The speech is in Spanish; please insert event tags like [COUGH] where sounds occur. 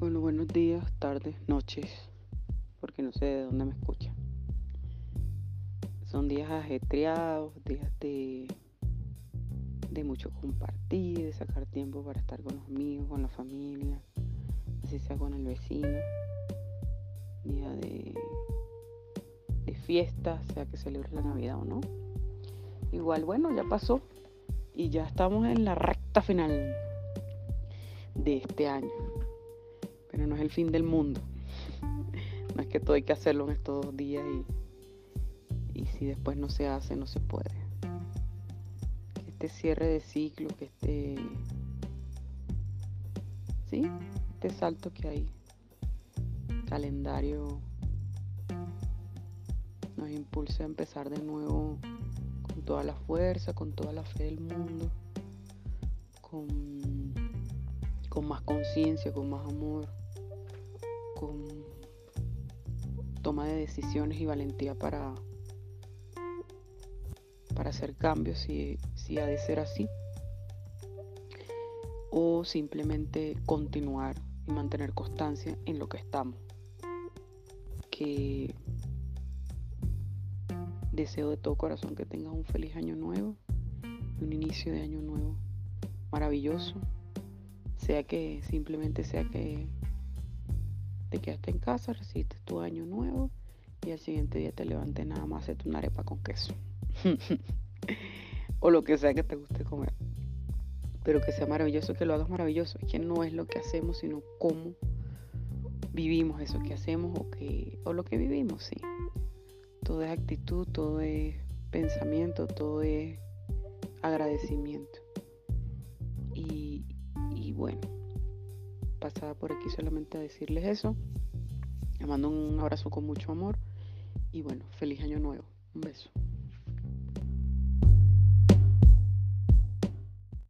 buenos días, tardes, noches, porque no sé de dónde me escuchan. Son días ajetreados, días de, de mucho compartir, de sacar tiempo para estar con los amigos, con la familia, así sea con el vecino. Día de, de fiesta, sea que celebre la Navidad o no. Igual, bueno, ya pasó y ya estamos en la recta final de este año pero no es el fin del mundo. No es que todo hay que hacerlo en estos dos días y, y si después no se hace, no se puede. Este cierre de ciclo, que este, sí, este salto que hay, calendario, nos impulsa a empezar de nuevo con toda la fuerza, con toda la fe del mundo, con, con más conciencia, con más amor con toma de decisiones y valentía para, para hacer cambios si, si ha de ser así. O simplemente continuar y mantener constancia en lo que estamos. Que deseo de todo corazón que tengas un feliz año nuevo, un inicio de año nuevo maravilloso. Sea que simplemente sea que te quedaste en casa, recibiste tu año nuevo y al siguiente día te levantes nada más hacer una arepa con queso. [LAUGHS] o lo que sea que te guste comer. Pero que sea maravilloso, que lo hagas maravilloso. Es que no es lo que hacemos, sino cómo vivimos eso que hacemos o, que, o lo que vivimos, sí. Todo es actitud, todo es pensamiento, todo es agradecimiento. Y, y bueno pasaba por aquí solamente a decirles eso. Les mando un abrazo con mucho amor y bueno, feliz año nuevo. Un beso.